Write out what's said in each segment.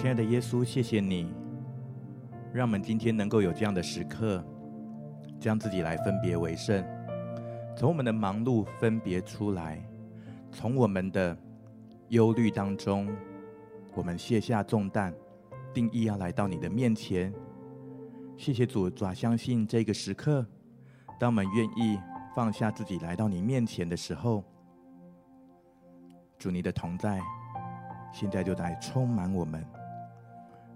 亲爱的耶稣，谢谢你，让我们今天能够有这样的时刻，将自己来分别为圣，从我们的忙碌分别出来，从我们的忧虑当中，我们卸下重担，定义要来到你的面前。谢谢主，主啊，相信这个时刻，当我们愿意放下自己来到你面前的时候，主你的同在，现在就来充满我们。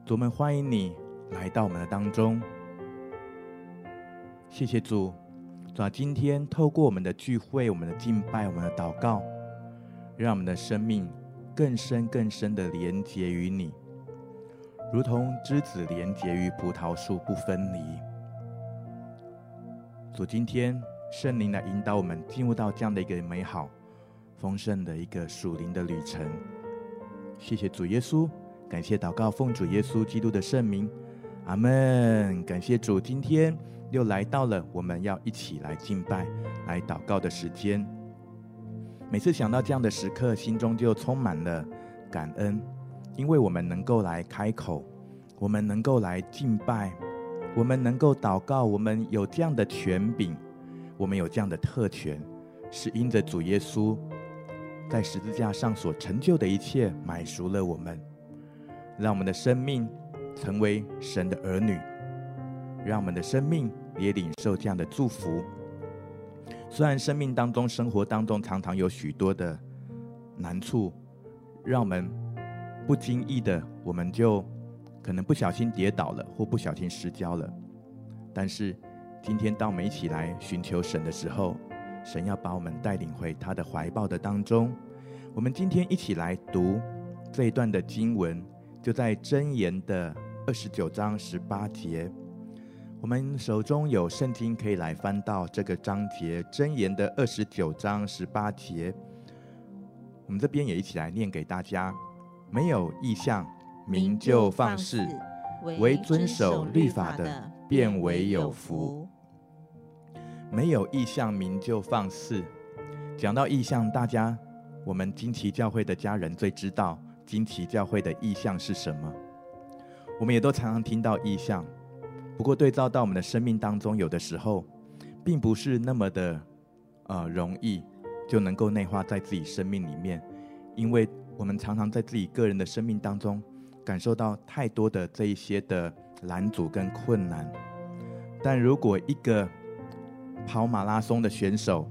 主，们欢迎你来到我们的当中。谢谢主，主啊，今天透过我们的聚会、我们的敬拜、我们的祷告，让我们的生命更深更深的连结于你，如同枝子连结于葡萄树不分离。主，今天圣灵来引导我们进入到这样的一个美好、丰盛的一个属灵的旅程。谢谢主耶稣。感谢祷告，奉主耶稣基督的圣名，阿门。感谢主，今天又来到了我们要一起来敬拜、来祷告的时间。每次想到这样的时刻，心中就充满了感恩，因为我们能够来开口，我们能够来敬拜，我们能够祷告，我们有这样的权柄，我们有这样的特权，是因着主耶稣在十字架上所成就的一切，买赎了我们。让我们的生命成为神的儿女，让我们的生命也领受这样的祝福。虽然生命当中、生活当中常常有许多的难处，让我们不经意的，我们就可能不小心跌倒了，或不小心失焦了。但是今天，当我们一起来寻求神的时候，神要把我们带领回他的怀抱的当中。我们今天一起来读这一段的经文。就在箴言的二十九章十八节，我们手中有圣经，可以来翻到这个章节。箴言的二十九章十八节，我们这边也一起来念给大家：没有意象，民就放肆；唯遵守律法的，便为有福。没有意象，民就放肆。讲到意象，大家，我们惊奇教会的家人最知道。惊奇教会的意象是什么？我们也都常常听到意象，不过对照到我们的生命当中，有的时候并不是那么的呃容易就能够内化在自己生命里面，因为我们常常在自己个人的生命当中感受到太多的这一些的拦阻跟困难。但如果一个跑马拉松的选手，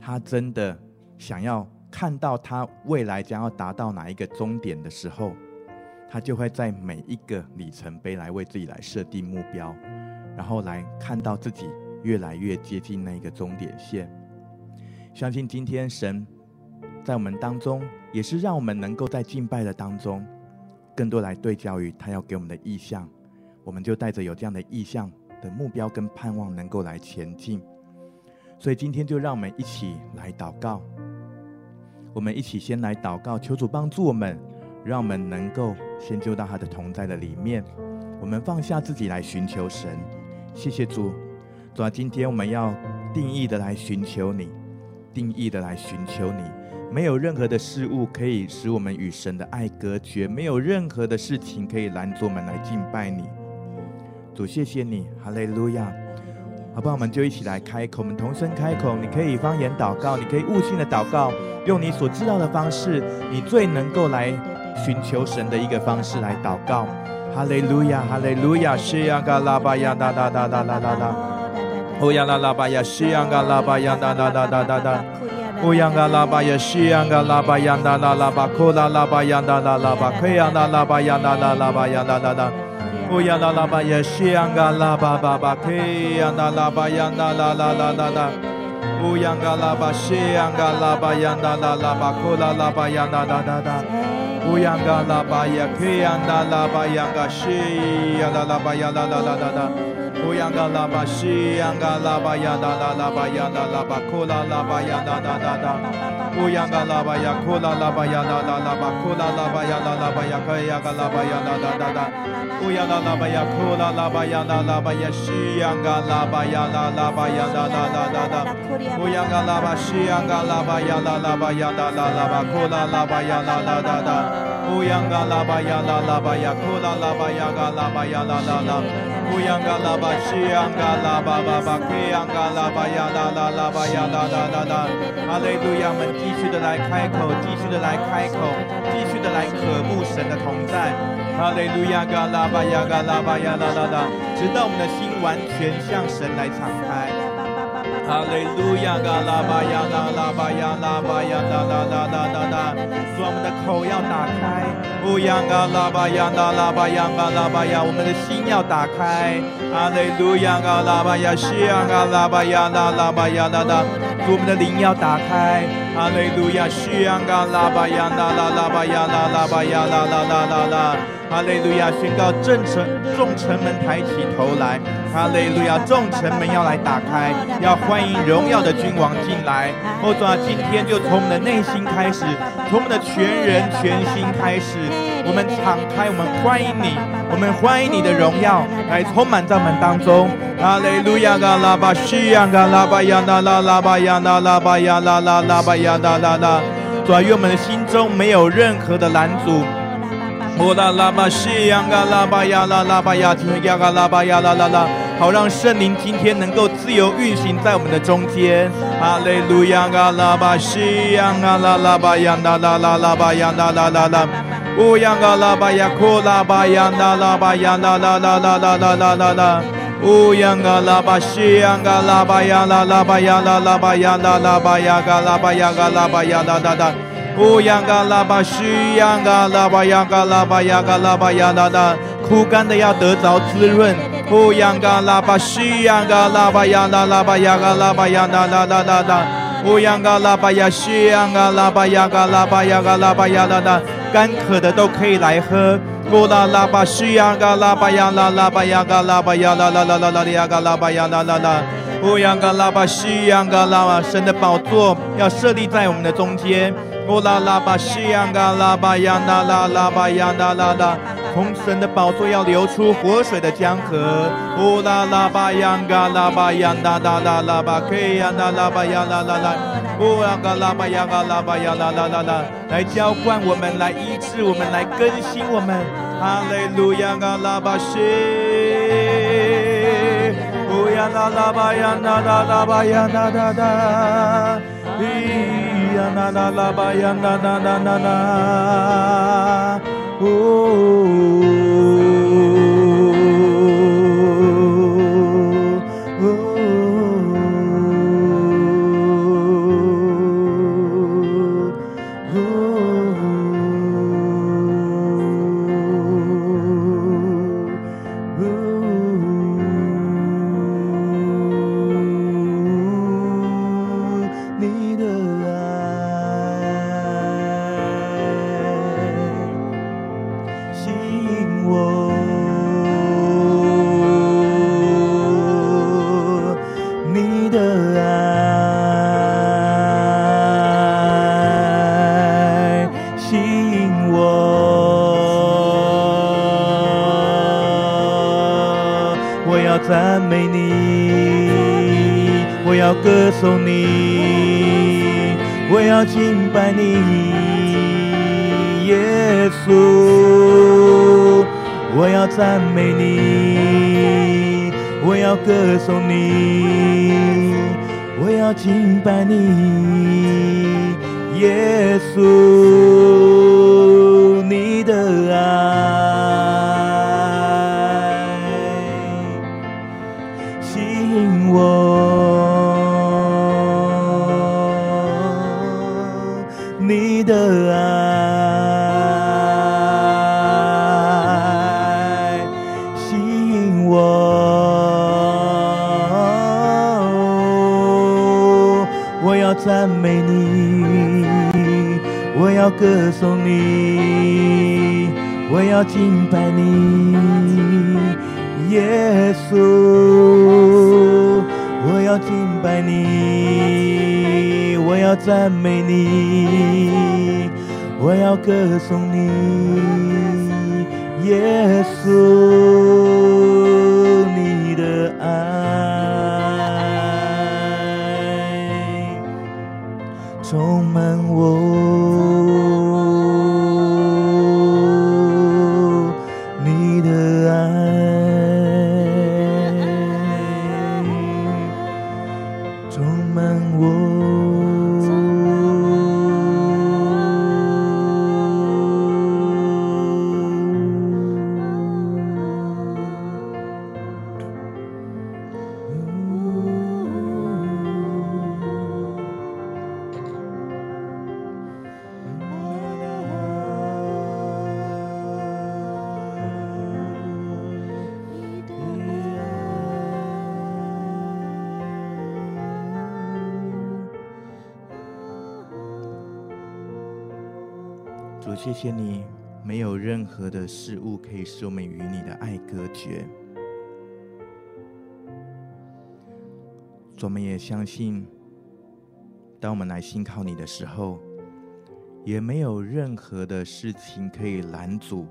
他真的想要。看到他未来将要达到哪一个终点的时候，他就会在每一个里程碑来为自己来设定目标，然后来看到自己越来越接近那一个终点线。相信今天神在我们当中，也是让我们能够在敬拜的当中，更多来对焦于他要给我们的意向，我们就带着有这样的意向的目标跟盼望，能够来前进。所以今天就让我们一起来祷告。我们一起先来祷告，求主帮助我们，让我们能够先就到他的同在的里面。我们放下自己来寻求神，谢谢主。主啊，今天我们要定义的来寻求你，定义的来寻求你。没有任何的事物可以使我们与神的爱隔绝，没有任何的事情可以拦阻我们来敬拜你。主，谢谢你，哈利路亚。好不好？我们就一起来开口，我们同声开口。你可以方言祷告，你可以悟性的祷告，用你所知道的方式，你最能够来寻求神的一个方式来祷告。哈利路亚，哈利路亚，西呀嘎拉巴呀哒哒哒哒哒哒哒，欧呀啦啦巴呀，西呀嘎拉巴呀哒哒哒哒哒哒，欧呀嘎拉巴呀，西呀嘎拉巴呀哒啦啦巴，库啦啦巴呀哒啦啦巴，奎呀啦啦巴呀哒啦啦巴呀哒哒哒。乌央拉拉巴，央西央嘎拉巴，巴巴克央达拉巴，央达拉拉拉拉拉。乌央噶拉巴，西央噶拉巴，央达拉拉巴，库拉拉巴，央达达达达。乌央噶拉巴，央克央达拉巴，央噶西央拉拉巴，央拉拉拉巴，乌央噶拉巴，西央噶拉巴，央达拉拉巴，央拉拉巴，库拉拉巴，央达达达。Uyanga laba ya kula laba ya la la laba kula laba ya la laba ya kaya ga laba ya la la la la Uyanga laba ya kula laba ya la laba ya shiyanga laba ya la laba ya la la la la la Uyanga laba shiyanga laba ya la laba ya la la laba kula laba ya la la la la Uyanga laba ya la laba ya kula laba ya ga laba ya la la la 乌央嘎拉巴呀啦啦巴呀，嘎啦啦啦，乌央嘎拉巴西央嘎拉巴巴巴，奎央嘎拉巴呀啦啦啦巴呀啦啦啦啦，哈利路亚！们继续的来开口，继续的来开口，继续的来渴慕神的同在，哈利路亚！嘎拉巴呀嘎拉巴呀啦啦啦，直到我们的心完全向神来敞开。哈利路亚，嘎拉巴呀，拉拉巴呀，拉巴呀，啦啦啦啦啦啦，我们的口要打开。乌呀嘎拉巴呀，拉拉巴呀，嘎拉巴呀，我们的心要打开。哈利路亚，嘎拉巴呀，西呀，嘎拉巴呀，拉拉巴呀，啦啦，我们的灵要打开。哈利路亚，西呀，嘎拉巴亚，拉拉拉巴亚，拉拉巴亚，拉拉拉拉拉。哈利路亚！宣告众城众城门抬起头来。哈利路亚！众城门要来打开，要欢迎荣耀的君王进来。哦，主啊，今天就从我们的内心开始，从我们的全人全心开始，我们敞开，我们欢迎你，我们欢迎你的荣耀来充满在我们当中。哈利路亚！嘎拉巴西呀，嘎拉巴呀，啦啦拉巴呀，啦拉巴呀，啦啦拉巴呀，啦啦啦。主啊，愿我们的心中没有任何的拦阻。哦啦啦巴西呀嘎拉巴呀啦拉巴呀，听呀嘎拉巴呀啦啦啦，好让圣灵今天能够自由运行在我们的中间。哈利路亚嘎拉巴西呀嘎拉拉巴呀啦啦啦拉巴呀啦啦啦啦，乌央嘎啦巴呀库拉巴呀啦啦巴呀啦啦啦啦啦啦啦啦啦，乌央嘎啦巴西央嘎啦巴呀啦啦巴呀啦啦巴呀啦啦巴呀嘎啦巴呀嘎啦巴呀啦啦啦。乌央嘎拉巴西央嘎拉巴呀嘎拉巴呀嘎拉巴央啦啦，枯干的要得着滋润。乌央嘎拉巴西央嘎拉巴央啦啦巴央嘎拉巴央啦啦啦啦啦，乌央嘎拉巴央西央嘎拉巴央嘎拉巴央嘎拉巴央啦啦，干渴的都可以来喝。乌拉拉巴西央嘎拉巴央啦啦巴央嘎拉巴央啦啦啦啦啦央嘎拉巴央啦啦啦，乌央嘎拉巴西央嘎拉巴，神的宝座要设立在我们的中间。乌拉拉巴西央嘎拉巴呀那拉拉巴呀那拉拉，从神的宝座要流出活水的江河。乌拉拉巴央嘎拉巴呀那拉拉拉巴克呀那拉巴呀那拉拉，乌央嘎拉巴呀嘎拉巴呀那拉拉拉，来浇灌我们，来医治我们，来更新我们。哈利路亚嘎拉巴西，乌央嘎拉巴呀那拉拉巴呀那拉拉，呀啦啦啦吧呀啦啦啦啦啦，呜。我要歌颂你，耶稣，使我们与你的爱隔绝。我们也相信，当我们来信靠你的时候，也没有任何的事情可以拦阻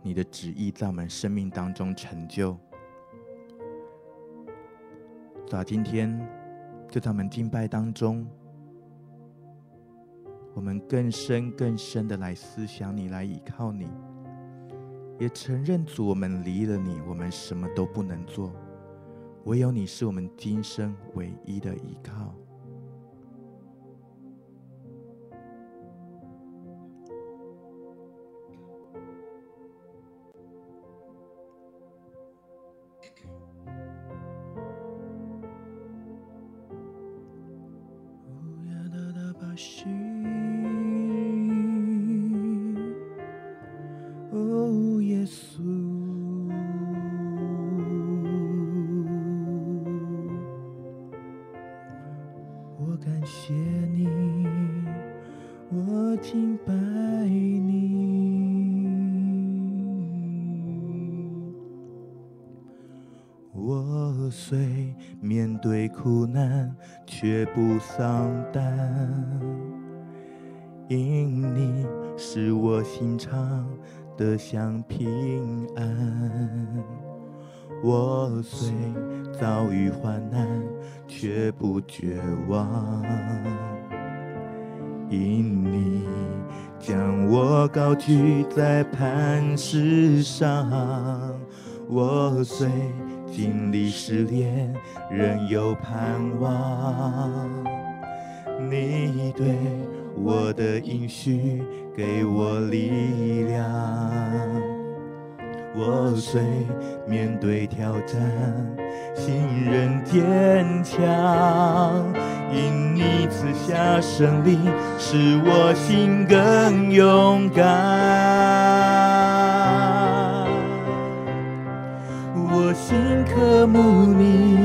你的旨意在我们生命当中成就。在今天，就在我们敬拜当中。我们更深更深的来思想你，来依靠你，也承认主，我们离了你，我们什么都不能做，唯有你是我们今生唯一的依靠。享平安。我虽遭遇患难，却不绝望，因你将我高举在磐石上。我虽经历试炼，仍有盼望。你对我的应许给我力量，我虽面对挑战，信任坚强。因你赐下胜利，使我心更勇敢。我心渴慕你，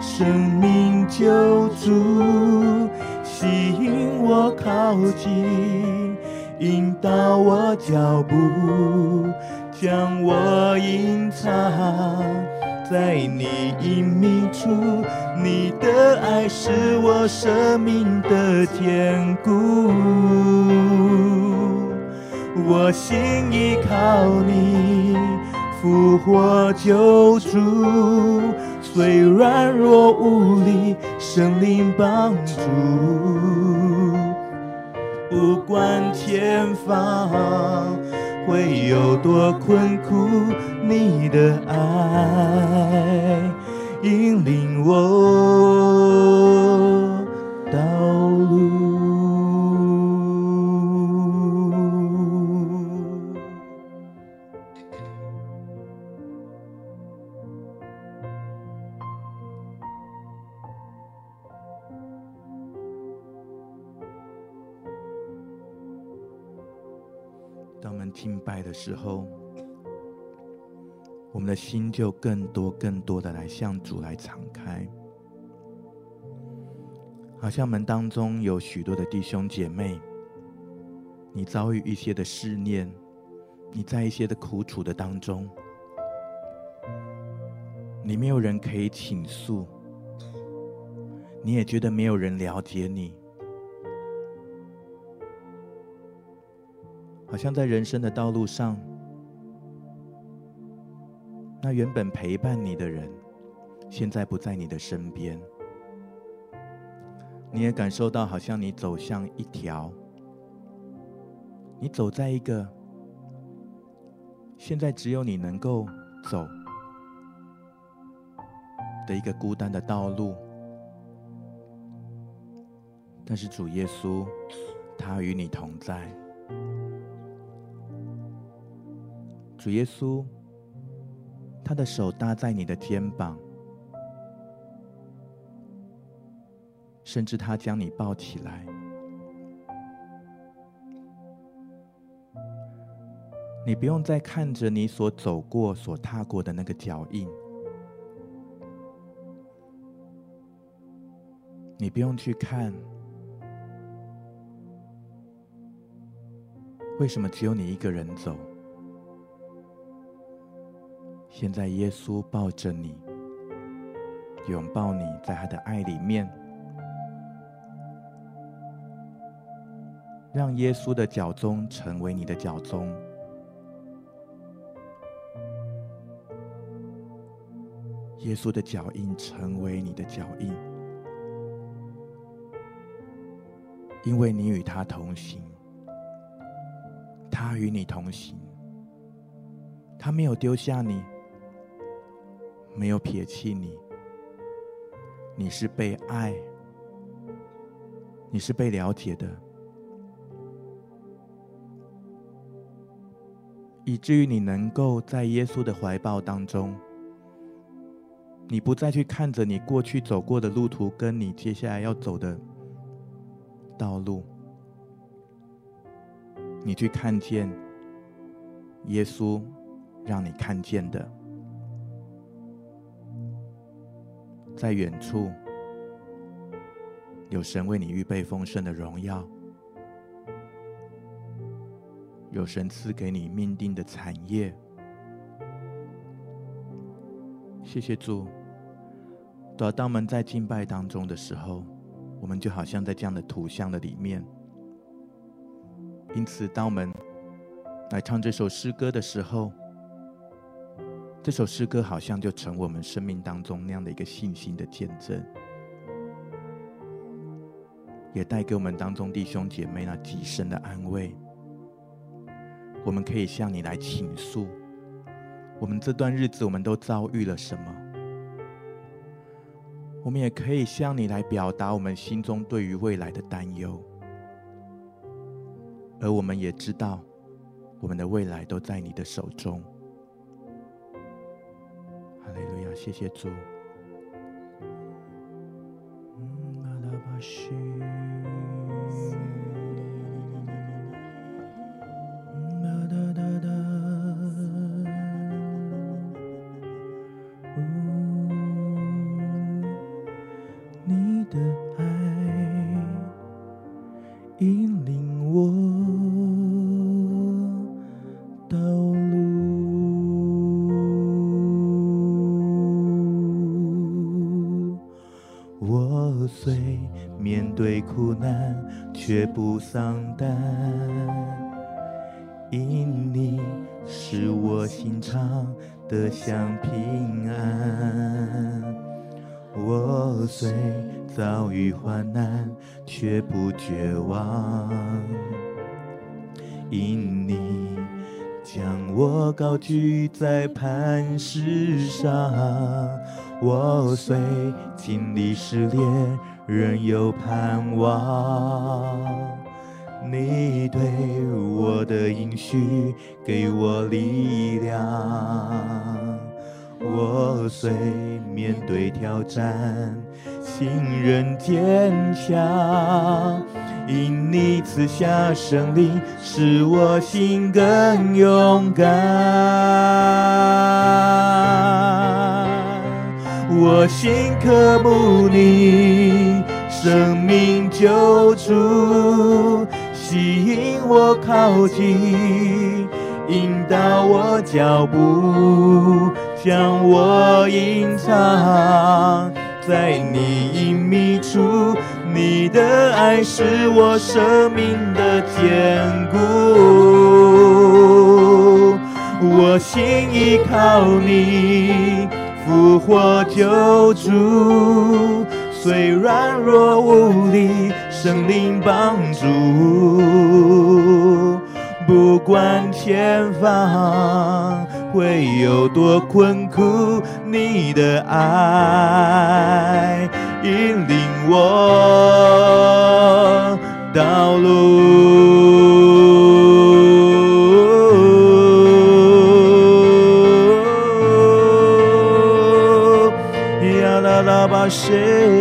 生命救主。引我靠近，引导我脚步，将我隐藏在你隐秘处。你的爱是我生命的坚固，我心依靠你，复活救主。虽软弱无力，圣灵帮助，不管前方会有多困苦，你的爱引领我。拜的时候，我们的心就更多、更多的来向主来敞开。好像门当中有许多的弟兄姐妹，你遭遇一些的试炼，你在一些的苦楚的当中，你没有人可以倾诉，你也觉得没有人了解你，好像在人生的道路上，那原本陪伴你的人，现在不在你的身边。你也感受到，好像你走向一条，你走在一个，现在只有你能够走的一个孤单的道路。但是主耶稣，他与你同在。主耶稣，他的手搭在你的肩膀。甚至他将你抱起来，你不用再看着你所走过、所踏过的那个脚印，你不用去看，为什么只有你一个人走？现在耶稣抱着你，拥抱你，在他的爱里面。让耶稣的脚踪成为你的脚踪，耶稣的脚印成为你的脚印，因为你与他同行，他与你同行，他没有丢下你，没有撇弃你，你是被爱，你是被了解的。以至于你能够在耶稣的怀抱当中，你不再去看着你过去走过的路途，跟你接下来要走的道路，你去看见耶稣让你看见的，在远处有神为你预备丰盛的荣耀。有神赐给你命定的产业，谢谢主。当我们在敬拜当中的时候，我们就好像在这样的图像的里面。因此，当我们来唱这首诗歌的时候，这首诗歌好像就成我们生命当中那样的一个信心的见证，也带给我们当中弟兄姐妹那极深的安慰。我们可以向你来倾诉，我们这段日子我们都遭遇了什么？我们也可以向你来表达我们心中对于未来的担忧，而我们也知道，我们的未来都在你的手中。谢，谢主。绝。不丧胆，因你使我心常得享平安。我虽遭遇患难，却不绝望，因你将我高举在磐石上。我虽经历试炼，仍有盼望，你对我的应许给我力量。我虽面对挑战，信任坚强，因你赐下胜利，使我心更勇敢。我心渴慕你，生命救主，吸引我靠近，引导我脚步，将我隐藏在你隐秘处。你的爱是我生命的坚固，我心依靠你，复活救主，虽软弱无力，神灵帮助，不管前方会有多困苦，你的爱。引领我道路，呀啦啦吧谁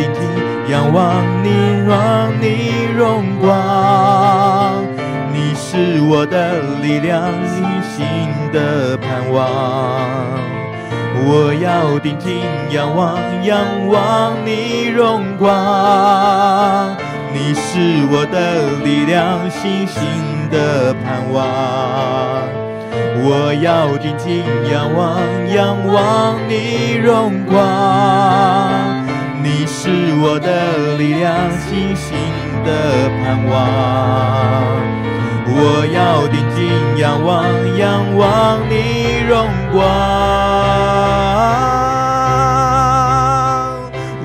要定睛仰望你，望你荣光。你是我的力量，信心的盼望。我要定睛仰望，仰望你荣光。你是我的力量，信心的盼望。我要定睛仰望，仰望你荣光。是我的力量，信心的盼望。我要定睛仰望，仰望你荣光。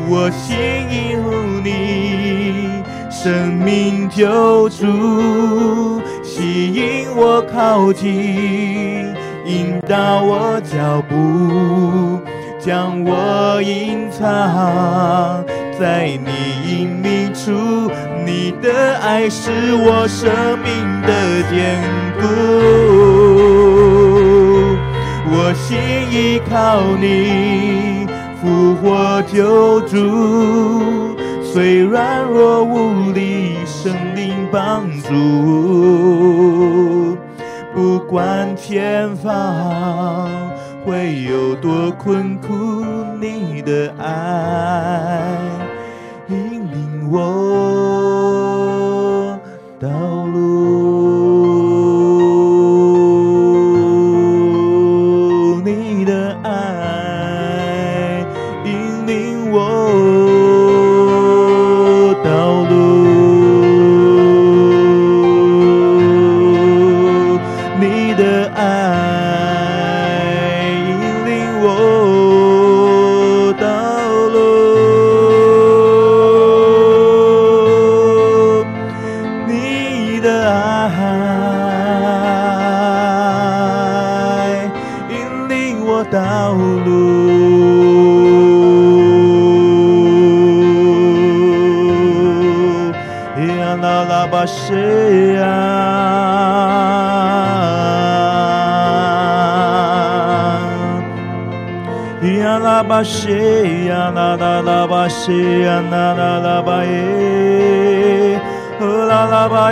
我心依附你，生命救主。吸引我靠近，引导我脚步，将我隐藏在你隐秘处。你的爱是我生命的坚固，我心依靠你，复活救主。虽软弱无力，圣灵帮助。不管前方会有多困苦，你的爱引领我到巴谢呀，啦啦啦巴谢呀，啦啦啦巴耶，哦啦啦巴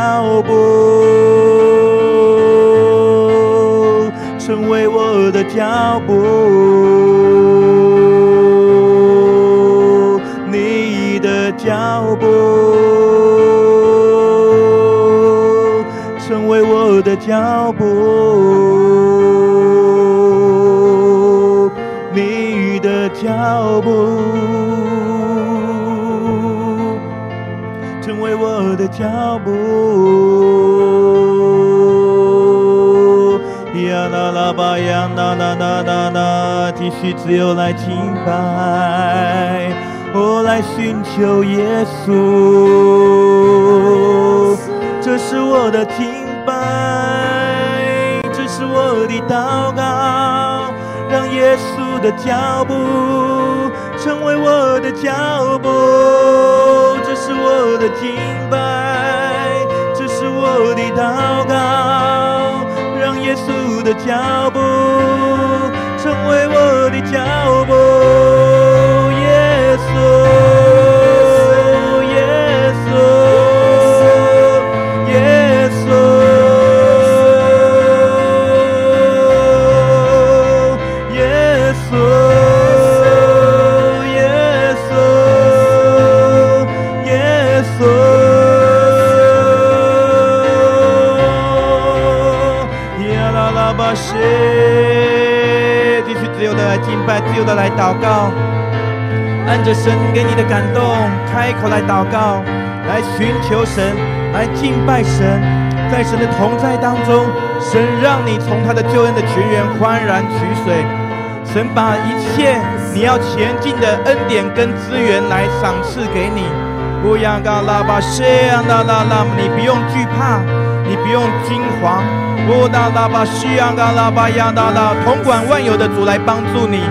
脚步。成为我的脚步，你的脚步，成为我的脚步，你的脚步，我的脚步。呀啦啦吧呀啦啦啦啦啦，继续自由来敬拜，我来寻求耶稣，这是我的敬拜，这是我的祷告，让耶稣的脚步成为我的脚步。这是我的敬拜，这是我的祷告，让耶稣的脚步成为我的脚步，的来祷告，按着神给你的感动，开口来祷告，来寻求神，来敬拜神，在神的同在当中，神让你从他的救恩的泉源欢然取水，神把一切你要前进的恩典跟资源来赏赐给你。不要嘎拉巴谢啊啦啦啦，你不用惧怕，你不用惊慌。不达拉巴西啊嘎拉巴呀啦啦，统管万有的主来帮助你。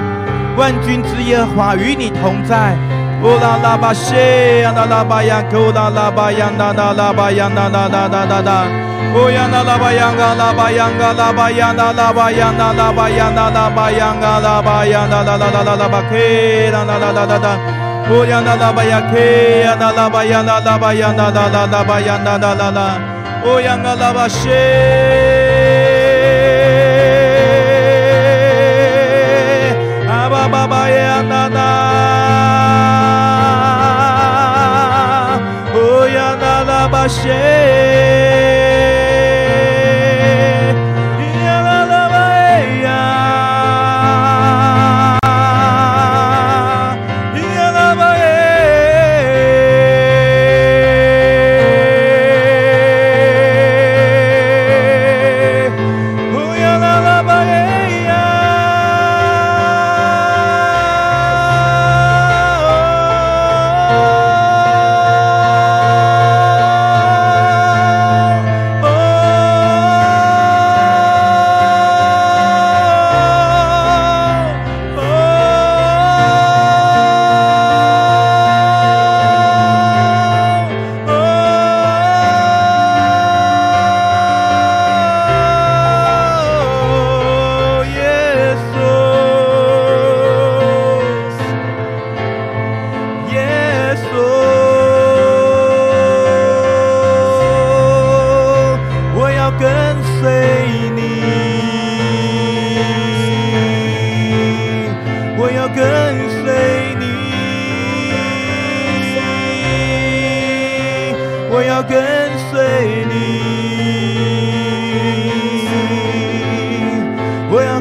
万军之耶和华与你同在。乌拉拉巴谢呀，那拉巴呀，库拉拉巴呀，那那拉巴呀，那那那那那那。乌呀那拉巴呀，嘎拉巴呀，嘎拉巴呀，那拉巴呀，那拉巴呀，那拉巴呀，嘎拉巴呀，那那那那那拉巴克，那那那那那那。乌呀那拉巴呀，克呀，那拉巴呀，那拉巴呀，那那那拉巴呀，那那那那。乌呀那拉巴谢。谁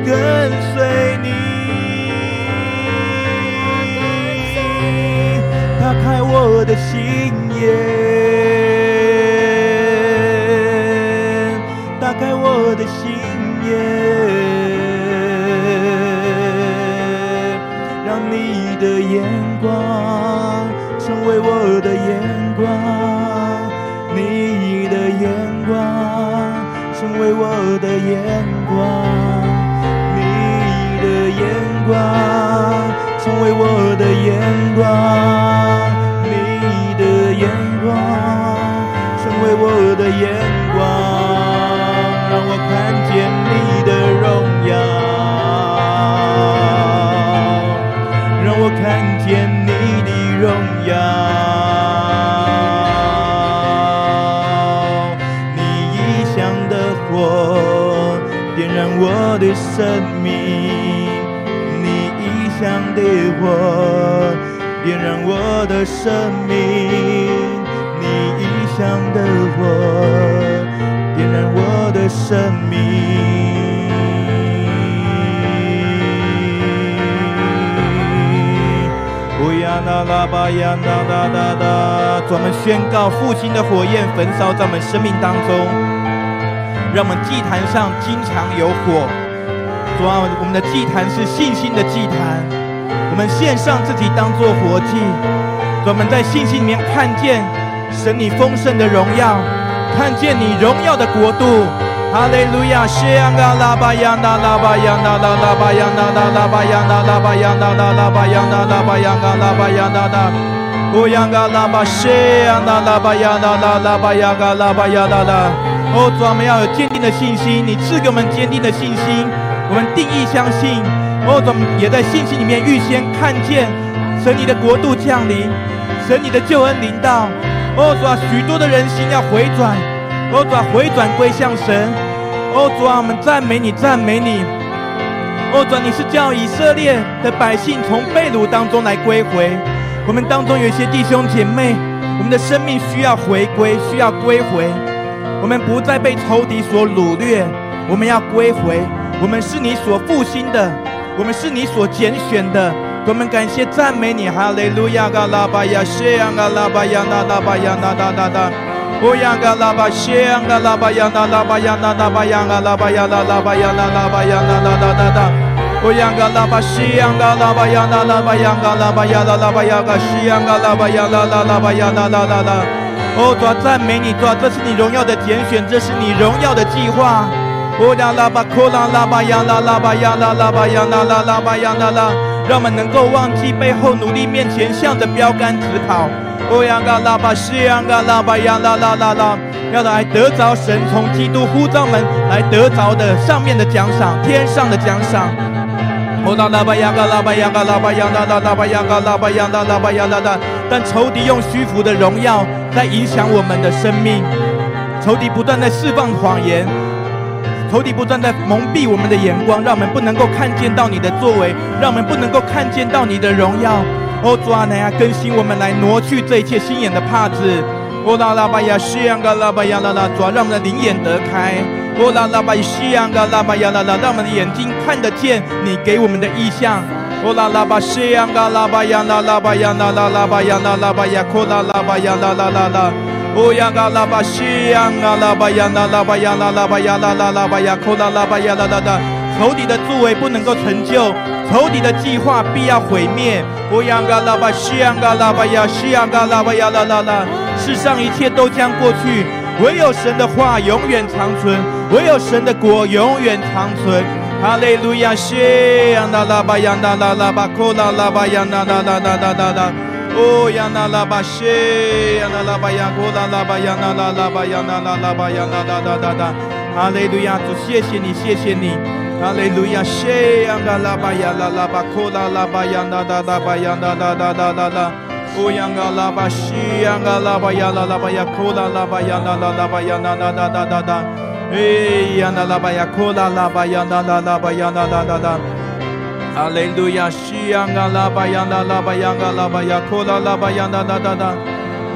跟随你。打开我的心眼，打开我的心眼，让你的眼光成为我的眼光，你的眼光成为我的眼。成为我的眼光，你的眼光，成为我的眼光，让我看见你的荣耀，让我看见你的荣耀，你异乡的火，点燃我的生命。生命，你影响的我，点燃我的生命。乌呀那拉巴呀那哒哒哒，我们宣告父亲的火焰焚烧在我们生命当中，让我们祭坛上经常有火。主啊，我们的祭坛是信心的祭坛，我们献上自己当做活祭。我们在信心里面看见神你丰盛的荣耀，看见你荣耀的国度。哈利路亚，谢安嘎拉巴扬那拉巴扬那拉拉巴扬那拉拉巴扬那拉巴扬那拉拉巴扬那拉巴扬嘎拉巴扬那拉，乌扬嘎拉巴谢安那拉巴扬那拉拉巴扬嘎拉巴扬那拉。哦，主，我们要有坚定的信心，你赐给我们坚定的信心，我们定义相信。哦，主，也在信心里面预先看见神你的国度降临，神你的救恩临到。哦，主啊，许多的人心要回转。哦，主啊，回转归向神。哦，主啊，我们赞美你，赞美你。哦，主啊，你是叫以色列的百姓从被掳当中来归回。我们当中有一些弟兄姐妹，我们的生命需要回归，需要归回。我们不再被仇敌所掳掠，我们要归回。我们是你所复兴的，我们是你所拣选的。我们感谢赞美你，哈利路亚，嘎拉巴呀，谢呀，嘎拉巴呀，那拉巴呀，那哒哒哒。哦呀嘎拉巴西呀嘎拉巴呀那拉巴呀那拉巴呀嘎拉巴呀那拉巴呀那拉巴呀那哒哒哒哒。哦呀嘎拉巴西呀嘎拉巴呀那拉巴呀嘎拉巴呀那拉巴呀嘎西呀嘎拉巴呀那拉拉巴呀那哒哒哒。哦，主啊，赞美你，主啊，这是你荣耀的拣选，这是你荣耀的计划。哦呀拉巴库拉拉巴呀那拉巴呀那拉巴呀那拉拉巴呀那拉，让我们能够忘记背后，努力面前，向着标杆直跑。哦呀嘎拉巴西呀嘎拉巴呀啦啦啦啦，要来得着神从基督呼召门来得着的上面的奖赏，天上的奖赏。哦啦啦巴呀嘎拉巴呀嘎拉巴呀啦啦啦巴呀嘎拉巴呀啦啦巴呀啦啦，但仇敌用虚浮的荣耀在影响我们的生命，仇敌不断在释放谎言，仇敌不断在蒙蔽我们的眼光，让我们不能够看见到你的作为，让我们不能够看见到你的荣耀。哦，主啊，来更新我们，来挪去这一切心眼的帕子。哦，啦啦巴呀，西呀嘎啦巴呀啦啦，主啊，让我们的灵眼得开。哦，啦啦巴西呀嘎啦巴呀啦啦，让我们的眼睛看得见你给我们的意象。哦，啦啦巴西呀嘎啦巴呀啦啦巴呀啦啦啦巴呀啦啦巴呀，库拉拉巴呀啦啦啦啦。哦呀嘎拉巴西呀嘎拉巴呀啦啦巴呀啦啦巴呀啦啦啦巴呀，库拉拉巴呀啦啦啦。仇敌的作为不能够成就，仇敌的计划必要毁灭。哦呀嘎拉巴西呀嘎拉巴呀西呀嘎拉巴呀啦啦啦，世上一切都将过去，唯有神的话永远长存，唯有神的国永远长存。哈利路亚，西呀那拉巴呀那拉拉巴，库拉拉巴呀啦啦啦啦啦啦。哦呀那拉巴西呀那拉巴呀，库拉拉巴呀那拉拉巴呀那拉拉巴呀那拉拉拉拉。哈利路亚，主谢谢你，谢谢你。哈利路亚，谢呀嘎拉巴呀啦啦巴，库拉拉巴呀啦啦啦巴呀啦啦啦啦啦啦，乌呀嘎拉巴西呀嘎拉巴呀啦啦巴呀，库拉拉巴呀啦啦啦巴呀啦啦啦啦啦啦，哎呀啦啦巴呀，库拉拉巴呀啦啦啦巴呀啦啦啦啦，哈利路亚，西呀嘎拉巴呀啦啦巴呀嘎拉巴呀，库拉拉巴呀啦啦啦啦，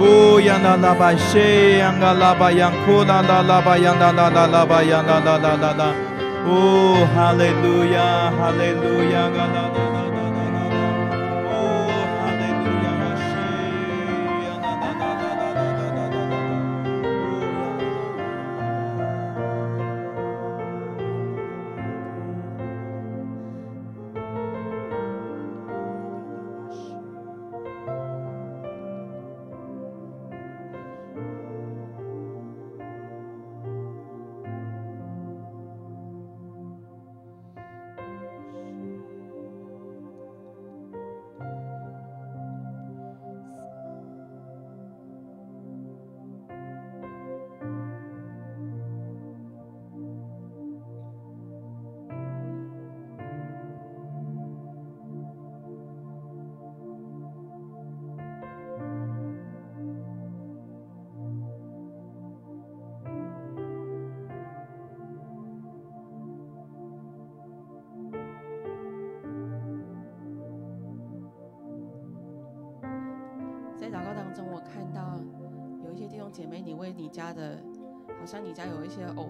乌呀啦啦巴西呀嘎拉巴呀，库拉拉拉巴呀啦啦啦啦巴呀啦啦啦啦啦。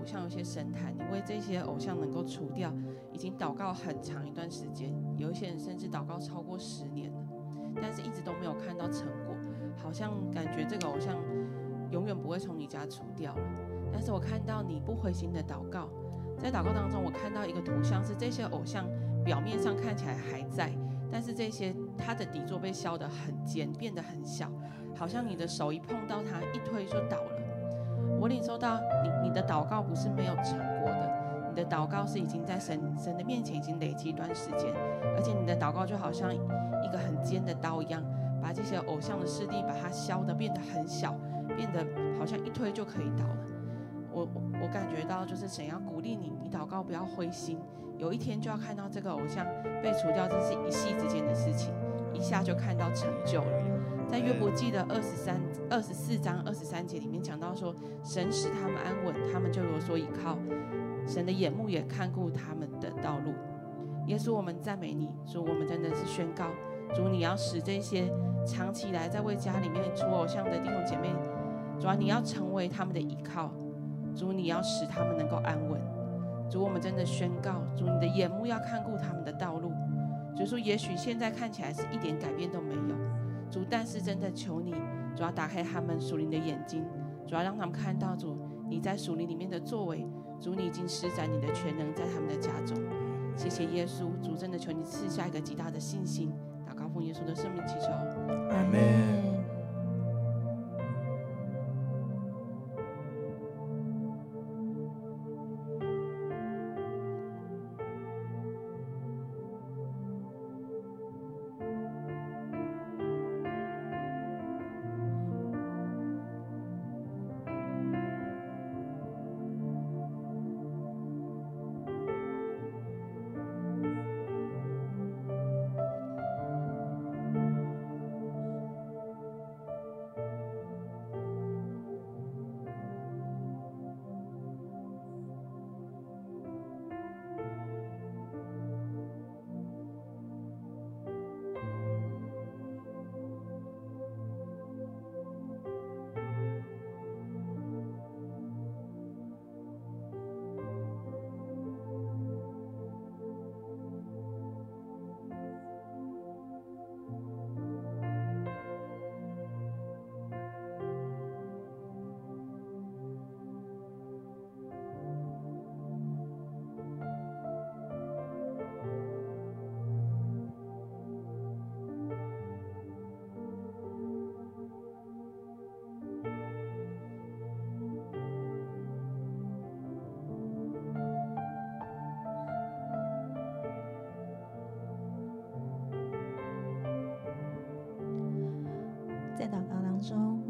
偶像，有些神坛，你为这些偶像能够除掉，已经祷告很长一段时间，有一些人甚至祷告超过十年了，但是一直都没有看到成果，好像感觉这个偶像永远不会从你家除掉了。但是我看到你不灰心的祷告，在祷告当中，我看到一个图像，是这些偶像表面上看起来还在，但是这些它的底座被削得很尖，变得很小，好像你的手一碰到它，一推就倒了。我领受到你，你的祷告不是没有成果的。你的祷告是已经在神神的面前已经累积一段时间，而且你的祷告就好像一个很尖的刀一样，把这些偶像的势力把它削得变得很小，变得好像一推就可以倒了。我我我感觉到就是神要鼓励你，你祷告不要灰心，有一天就要看到这个偶像被除掉，这是一夕之间的事情，一下就看到成就了。在约伯记的二十三、二十四章二十三节里面讲到说，神使他们安稳，他们就有所依靠。神的眼目也看顾他们的道路。耶稣，我们赞美你，主，我们真的是宣告，主，你要使这些长期来在为家里面出偶像的弟兄姐妹，主啊，你要成为他们的依靠，主，你要使他们能够安稳。主，我们真的宣告，主，你的眼目要看顾他们的道路。就说，也许现在看起来是一点改变都没有，主，但是真的求你，主要打开他们属灵的眼睛，主要让他们看到主你在属灵里面的作为。主，你已经施展你的全能在他们的家中，谢谢耶稣。主，真的求你赐下一个极大的信心，祷告奉耶稣的圣命祈求，阿门。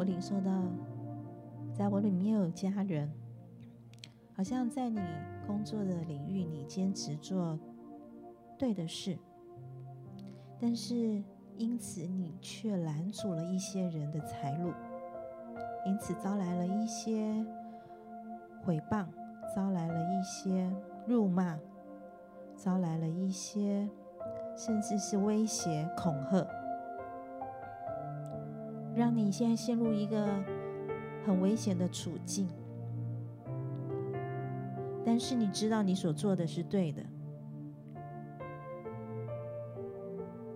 我领受到，在我里面有家人，好像在你工作的领域，你坚持做对的事，但是因此你却拦阻了一些人的财路，因此招来了一些毁谤，招来了一些辱骂，招来了一些甚至是威胁恐吓。让你现在陷入一个很危险的处境，但是你知道你所做的是对的，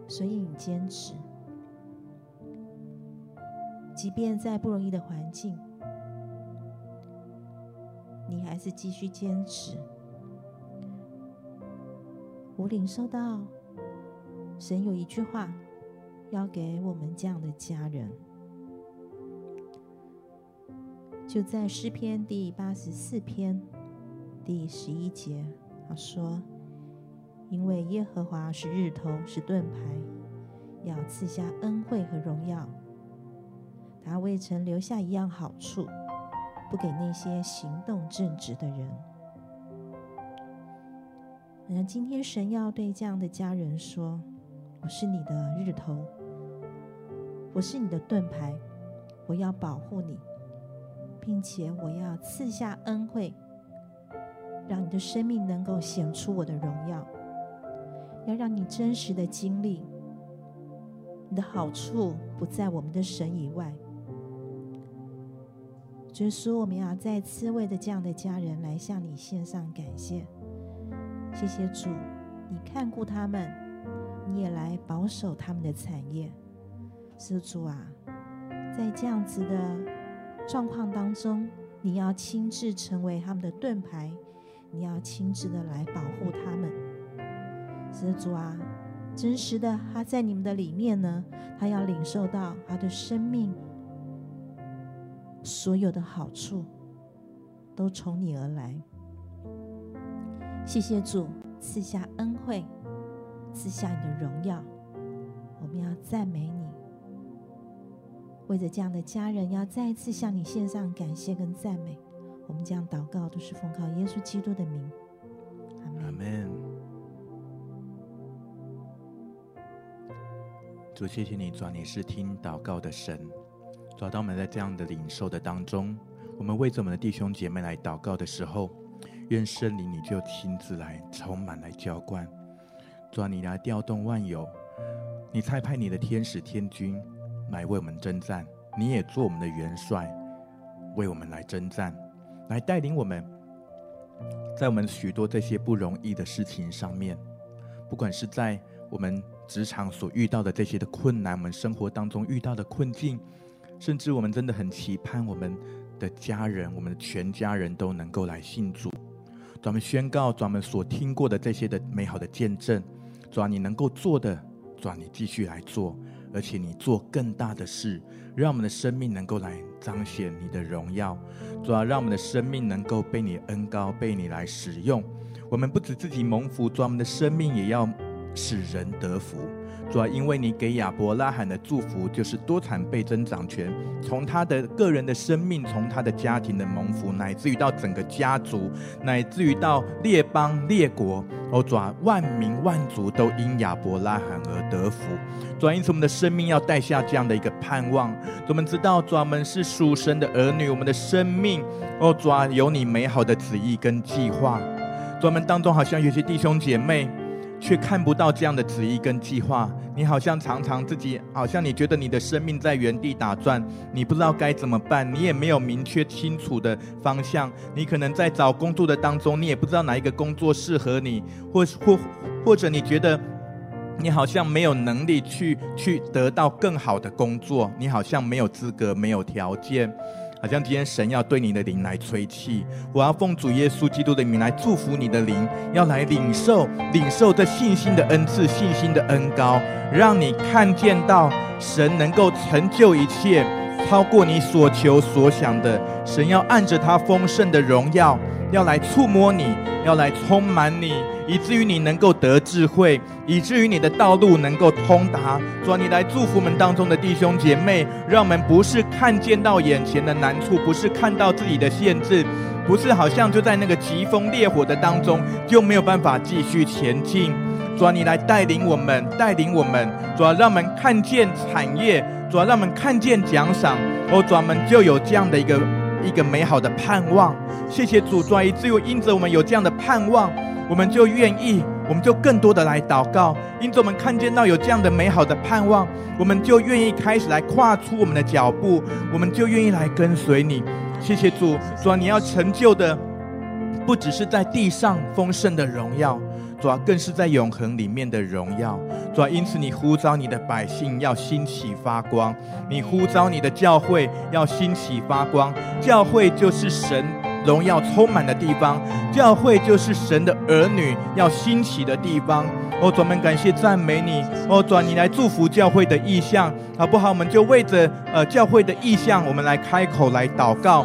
所以你坚持，即便在不容易的环境，你还是继续坚持。我领受到神有一句话要给我们这样的家人。就在诗篇第八十四篇第十一节，他说：“因为耶和华是日头，是盾牌，要赐下恩惠和荣耀。他未曾留下一样好处，不给那些行动正直的人。”那今天神要对这样的家人说：“我是你的日头，我是你的盾牌，我要保护你。”并且我要赐下恩惠，让你的生命能够显出我的荣耀，要让你真实的经历，你的好处不在我们的神以外。所以说，我们要再次为着这样的家人来向你献上感谢，谢谢主，你看顾他们，你也来保守他们的产业，施主啊。在这样子的状况当中，你要亲自成为他们的盾牌，你要亲自的来保护他们。施主啊，真实的他在你们的里面呢，他要领受到他的生命所有的好处，都从你而来。谢谢主赐下恩惠，赐下你的荣耀，我们要赞美你。为着这样的家人，要再一次向你献上感谢跟赞美。我们这样祷告，都是奉靠耶稣基督的名。阿门。主，谢谢你，主，你是听祷告的神。主，当我们在这样的领受的当中，我们为着我们的弟兄姐妹来祷告的时候，愿圣灵你就亲自来充满来浇灌。主，你来调动万有，你差派你的天使天军。来为我们征战，你也做我们的元帅，为我们来征战，来带领我们，在我们许多这些不容易的事情上面，不管是在我们职场所遇到的这些的困难，我们生活当中遇到的困境，甚至我们真的很期盼我们的家人，我们的全家人都能够来信主，专门宣告，专门所听过的这些的美好的见证，主啊，你能够做的，主啊，你继续来做。而且你做更大的事，让我们的生命能够来彰显你的荣耀。主要，让我们的生命能够被你恩高，被你来使用。我们不止自己蒙福，主要，我们的生命也要使人得福。主要，因为你给亚伯拉罕的祝福就是多产倍增长权，从他的个人的生命，从他的家庭的蒙福，乃至于到整个家族，乃至于到列邦列国，哦，主啊，万民万族都因亚伯拉罕而得福。主啊，因此我们的生命要带下这样的一个盼望。我们知道，主啊，我们是属神的儿女，我们的生命，哦，主啊，有你美好的旨意跟计划。主啊，我们当中好像有些弟兄姐妹。却看不到这样的旨意跟计划，你好像常常自己，好像你觉得你的生命在原地打转，你不知道该怎么办，你也没有明确清楚的方向，你可能在找工作的当中，你也不知道哪一个工作适合你，或或或者你觉得你好像没有能力去去得到更好的工作，你好像没有资格，没有条件。好像今天神要对你的灵来吹气，我要奉主耶稣基督的名来祝福你的灵，要来领受领受这信心的恩赐、信心的恩高，让你看见到神能够成就一切，超过你所求所想的。神要按着他丰盛的荣耀，要来触摸你，要来充满你。以至于你能够得智慧，以至于你的道路能够通达。主啊，你来祝福我们当中的弟兄姐妹，让我们不是看见到眼前的难处，不是看到自己的限制，不是好像就在那个疾风烈火的当中就没有办法继续前进。主啊，你来带领我们，带领我们。主啊，让我们看见产业，主啊，让我们看见奖赏。哦，主啊，我们就有这样的一个一个美好的盼望。谢谢主，主啊，以至于因着我们有这样的盼望。我们就愿意，我们就更多的来祷告，因着我们看见到有这样的美好的盼望，我们就愿意开始来跨出我们的脚步，我们就愿意来跟随你。谢谢主，主，你要成就的不只是在地上丰盛的荣耀，主啊，更是在永恒里面的荣耀。主啊，因此你呼召你的百姓要兴起发光，你呼召你的教会要兴起发光，教会就是神。荣耀充满的地方，教会就是神的儿女要兴起的地方。哦，专门感谢赞美你。哦，转你来祝福教会的意向，好不好？我们就为着呃教会的意向，我们来开口来祷告。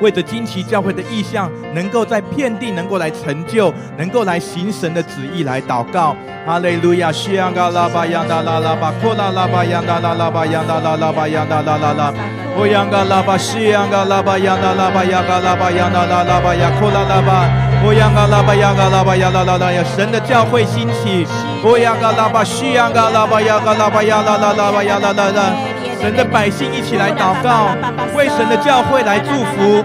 为着惊奇教会的意向，能够在遍地能够来成就，能够来行神的旨意来祷告。哈利路亚！西安嘎拉巴扬达拉拉巴，库拉拉巴扬达拉拉巴扬达拉拉巴扬达拉拉拉。欧扬嘎拉巴西安嘎拉巴扬达拉巴扬嘎拉巴扬达拉拉巴亚库拉拉巴。欧扬嘎拉巴扬嘎拉巴扬达拉拉亚，神的教会兴起。欧扬嘎拉巴西安嘎拉巴扬嘎拉巴扬达拉拉巴扬达拉拉。神的百姓一起来祷告，为神的教会来祝福。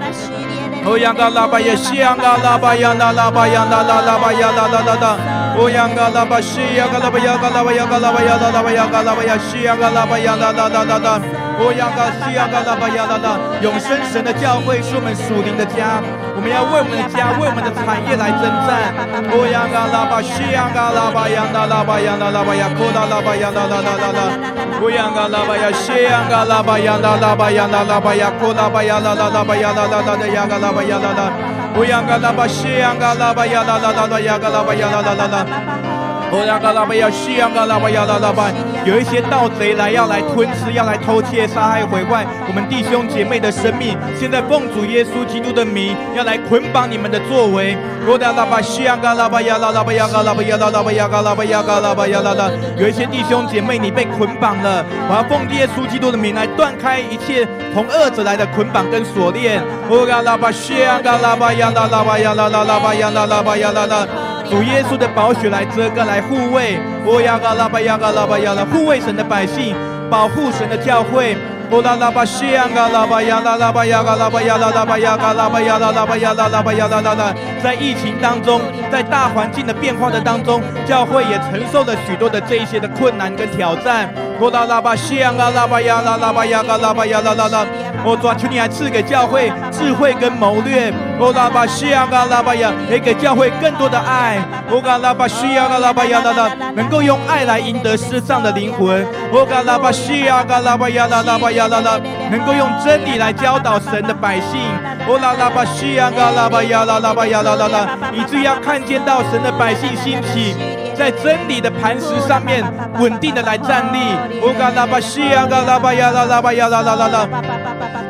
欧阳嘎拉巴耶西阳嘎拉巴呀，拉拉巴呀，拉拉拉巴呀，拉拉拉拉。欧阳嘎拉巴西阳嘎拉巴呀嘎拉巴呀嘎拉巴呀，拉拉巴呀嘎拉巴呀西阳嘎拉巴拉拉拉拉。哦呀嘎西呀嘎拉巴呀啦啦，永生神的教会是我们属灵的家，我们要为我们的家、为我们的产业来征战。哦呀嘎拉巴西呀嘎拉巴呀啦拉巴呀啦拉巴呀，库拉拉巴呀啦啦啦啦啦，哦呀嘎拉巴呀西呀嘎拉巴呀啦拉巴呀啦拉巴呀，库拉巴呀啦啦拉巴呀啦啦啦的呀嘎拉巴呀啦啦，哦呀嘎拉巴西呀嘎拉巴呀啦啦啦啦呀嘎拉巴呀啦啦啦啦。哦呀，嘎拉巴要，西呀，嘎拉巴呀，拉拉巴，有一些盗贼来要来吞吃，要来偷窃、杀害、毁坏我们弟兄姐妹的生命。现在奉主耶稣基督的名，要来捆绑你们的作为。哦呀，拉巴西呀，嘎拉巴呀，拉拉巴呀，嘎拉巴呀，拉拉巴呀，嘎拉巴呀，嘎拉巴呀，拉拉。有一些弟兄姐妹，你被捆绑了，我要奉耶稣基督的名来断开一切从恶者来的捆绑跟锁链。哦呀，拉巴西呀，嘎拉巴呀，拉拉巴呀，拉拉拉巴呀，拉拉巴呀，拉拉。主耶稣的宝血来遮盖，来护卫。哦呀嘎拉巴呀嘎拉巴呀啦，护卫神的百姓，保护神的教会。哦啦啦巴西呀嘎拉巴呀啦啦巴呀嘎拉巴呀啦啦巴呀嘎拉巴呀啦啦巴呀啦啦巴呀啦啦啦。在疫情当中，在大环境的变化的当中，教会也承受了许多的这一些的困难跟挑战。哦啦啦巴西呀嘎拉巴呀啦啦巴呀嘎拉巴呀啦啦啦。哦，主啊，求你来赐给教会智慧跟谋略。哦，拉巴西亚嘎拉巴呀，也给教会更多的爱。哦，嘎拉巴西亚嘎拉巴亚，拉拉，能够用爱来赢得失丧的灵魂。哦，嘎拉巴西亚嘎拉巴亚，拉拉巴亚拉拉，能够用真理来教导神的百姓。哦，拉拉巴西亚嘎拉巴亚，拉拉巴亚拉拉拉，以至于要看见到神的百姓兴起，在真理的磐石上面稳定的来站立。乌，嘎拉巴西亚嘎拉巴呀啦啦巴呀啦啦啦啦。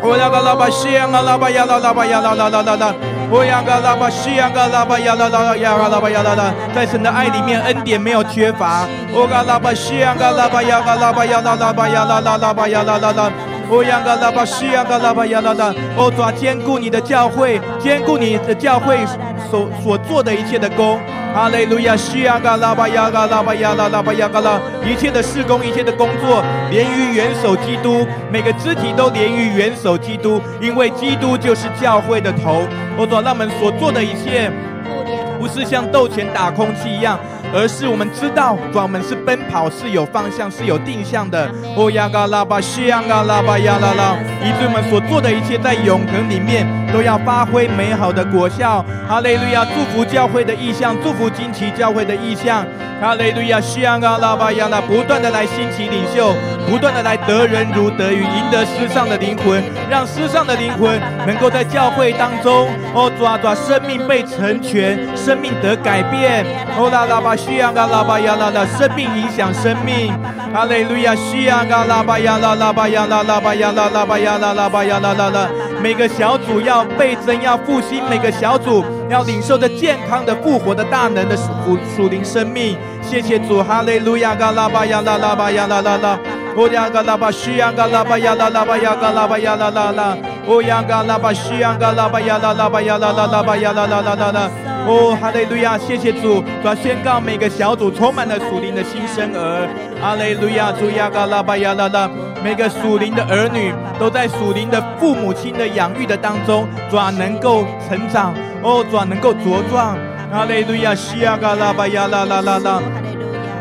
乌呀嘎拉巴西呀嘎拉巴呀啦啦巴呀啦啦啦啦啦，哦呀嘎拉巴西呀嘎拉巴呀啦啦啦呀嘎拉巴呀啦啦，在神的爱里面恩典没有缺乏。乌嘎拉巴西呀嘎拉巴呀嘎拉巴呀啦啦巴呀啦啦啦巴呀啦啦啦，哦呀嘎拉巴西亚嘎拉巴呀啦啦，哦主啊，坚固你的教会，坚固你的教会所所做的一切的工。哈利路亚，西呀嘎拉巴呀嘎拉巴呀啦啦巴呀嘎拉，一切的事工，一切的工作，连于元首基督，每个肢体都连于元首基督，因为基督就是教会的头。我主，让我们所做的一切，不是像斗钱打空气一样。而是我们知道，我们是奔跑，是有方向，是有定向的。哦呀嘎拉巴西呀嘎拉巴呀啦啦，以致我们所做的一切在永恒里面都要发挥美好的果效。哈利路亚，祝福教会的意向，祝福惊奇教会的意向。哈利路亚，西呀嘎拉巴亚拉，不断的来兴起领袖，不断的来得人如得鱼，赢得失丧的灵魂，让失丧的灵魂能够在教会当中，哦抓抓生命被成全，生命得改变。哦啦啦巴。西呀嘎拉巴亚拉啦，生命影响生命。哈利路亚，西呀嘎拉巴亚拉拉巴亚拉拉巴亚拉拉巴亚拉拉巴呀啦啦啦。每个小组要倍增，要复兴；每个小组要领受着健康的、复活的大能的属属灵生命。谢谢主，哈利路亚，嘎拉巴呀啦啦巴呀啦啦啦。哦呀嘎拉巴西呀嘎拉巴呀啦啦巴呀嘎拉巴呀啦啦啦。哦呀嘎拉巴西呀嘎拉巴呀啦啦巴呀啦啦啦巴呀啦啦啦啦啦。哦，哈利路亚，谢谢主，主要宣告每个小组充满了属灵的新生儿。哈利路亚，主呀嘎拉巴呀啦啦，每个属灵的儿女都在属灵的父母亲的养育的当中，主要能够成长，哦，主要能够茁壮。哈利路亚，西呀嘎拉巴呀啦啦啦啦。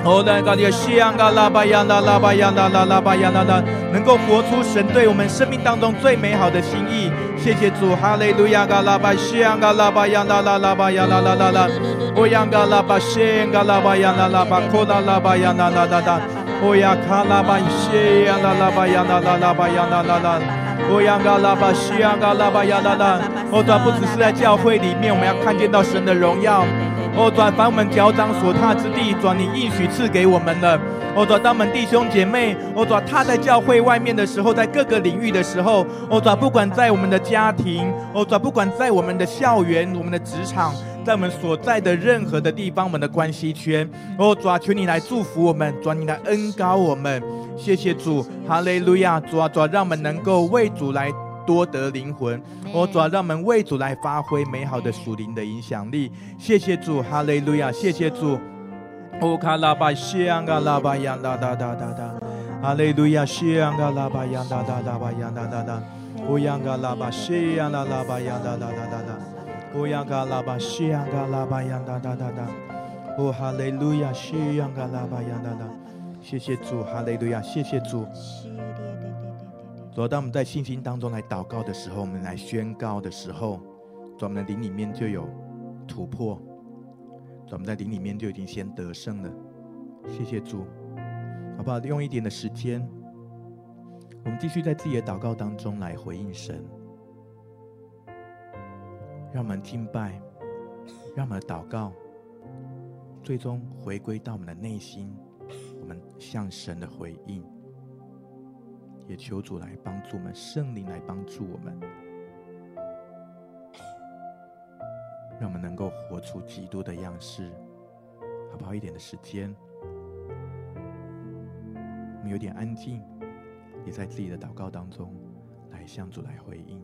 哦，那个的西呀嘎拉巴呀啦啦巴呀啦啦啦巴呀啦啦，能够活出神对我们生命当中最美好的心意。谢谢主，哈利路亚，嘎拉巴西呀嘎拉巴呀啦啦啦巴呀啦啦啦啦，哦呀嘎拉巴西嘎拉巴呀啦啦巴，库拉拉巴呀啦啦啦啦，哦呀卡拉巴西呀啦啦巴呀啦啦啦巴呀啦啦啦，哦呀嘎拉巴西呀嘎拉巴呀啦啦，哦，这不只是在教会里面，我们要看见到神的荣耀。哦，转凡我们脚掌所踏之地，转你应许赐给我们了。哦，转当我们弟兄姐妹，哦，转踏在教会外面的时候，在各个领域的时候，哦，转不管在我们的家庭，哦，转不管在我们的校园、我们的职场，在我们所在的任何的地方，我们的关系圈，哦，转求你来祝福我们，转你来恩膏我们。谢谢主，哈利路亚，主啊，转让我们能够为主来。多得灵魂，我主啊让我们为主来发挥美好的属灵的影响力。谢谢主，哈利路亚！谢谢主，哦卡拉巴西安嘎拉巴扬哒哒哒哒哒，哈利路亚西安嘎拉巴扬哒哒哒巴扬哒哒哒，哦扬嘎拉巴西安嘎拉巴扬哒哒哒哒哒，哦扬嘎拉巴西安嘎拉巴扬哒哒哒哒，哦哈利路亚西安嘎拉巴扬哒哒，谢谢主，哈利路亚！谢谢主。主要当我们在信心当中来祷告的时候，我们来宣告的时候，主，我们的灵里面就有突破，主，我们在灵里面就已经先得胜了。谢谢主，好不好？用一点的时间，我们继续在自己的祷告当中来回应神，让我们敬拜，让我们的祷告最终回归到我们的内心，我们向神的回应。也求主来帮助我们，圣灵来帮助我们，让我们能够活出基督的样式，好不好？一点的时间，我们有点安静，也在自己的祷告当中来向主来回应。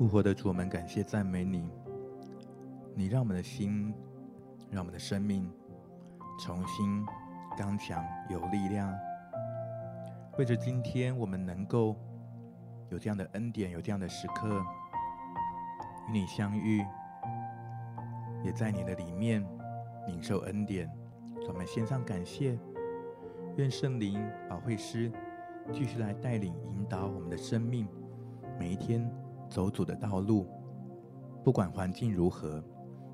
复活的主，我们感谢赞美你。你让我们的心，让我们的生命重新刚强有力量。为着今天我们能够有这样的恩典，有这样的时刻与你相遇，也在你的里面领受恩典，我们献上感谢。愿圣灵保惠师继续来带领引导我们的生命，每一天。走主的道路，不管环境如何，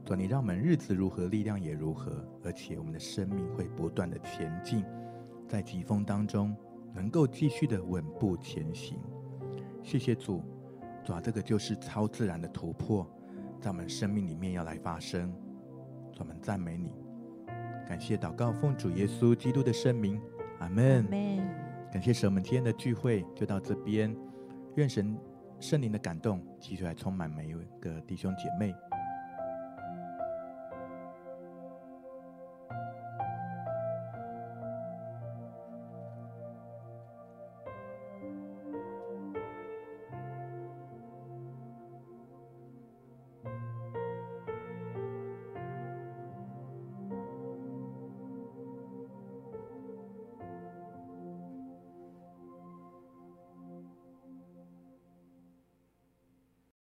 主，你让我们日子如何，力量也如何，而且我们的生命会不断的前进，在疾风当中能够继续的稳步前行。谢谢主，主啊，这个就是超自然的突破，在我们生命里面要来发生。主，我们赞美你，感谢祷告，奉主耶稣基督的圣名，阿门。阿门。感谢神，我们今天的聚会就到这边，愿神。圣灵的感动，其实还充满每一个弟兄姐妹。